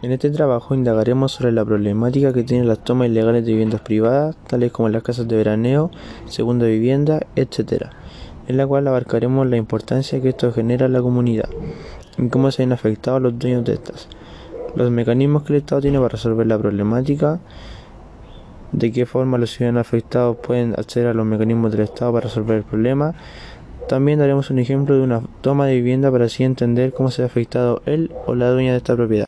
En este trabajo indagaremos sobre la problemática que tienen las tomas ilegales de viviendas privadas, tales como las casas de veraneo, segunda vivienda, etc., en la cual abarcaremos la importancia que esto genera en la comunidad y cómo se han afectado los dueños de estas, los mecanismos que el Estado tiene para resolver la problemática, de qué forma los ciudadanos afectados pueden acceder a los mecanismos del Estado para resolver el problema. También daremos un ejemplo de una toma de vivienda para así entender cómo se ha afectado él o la dueña de esta propiedad.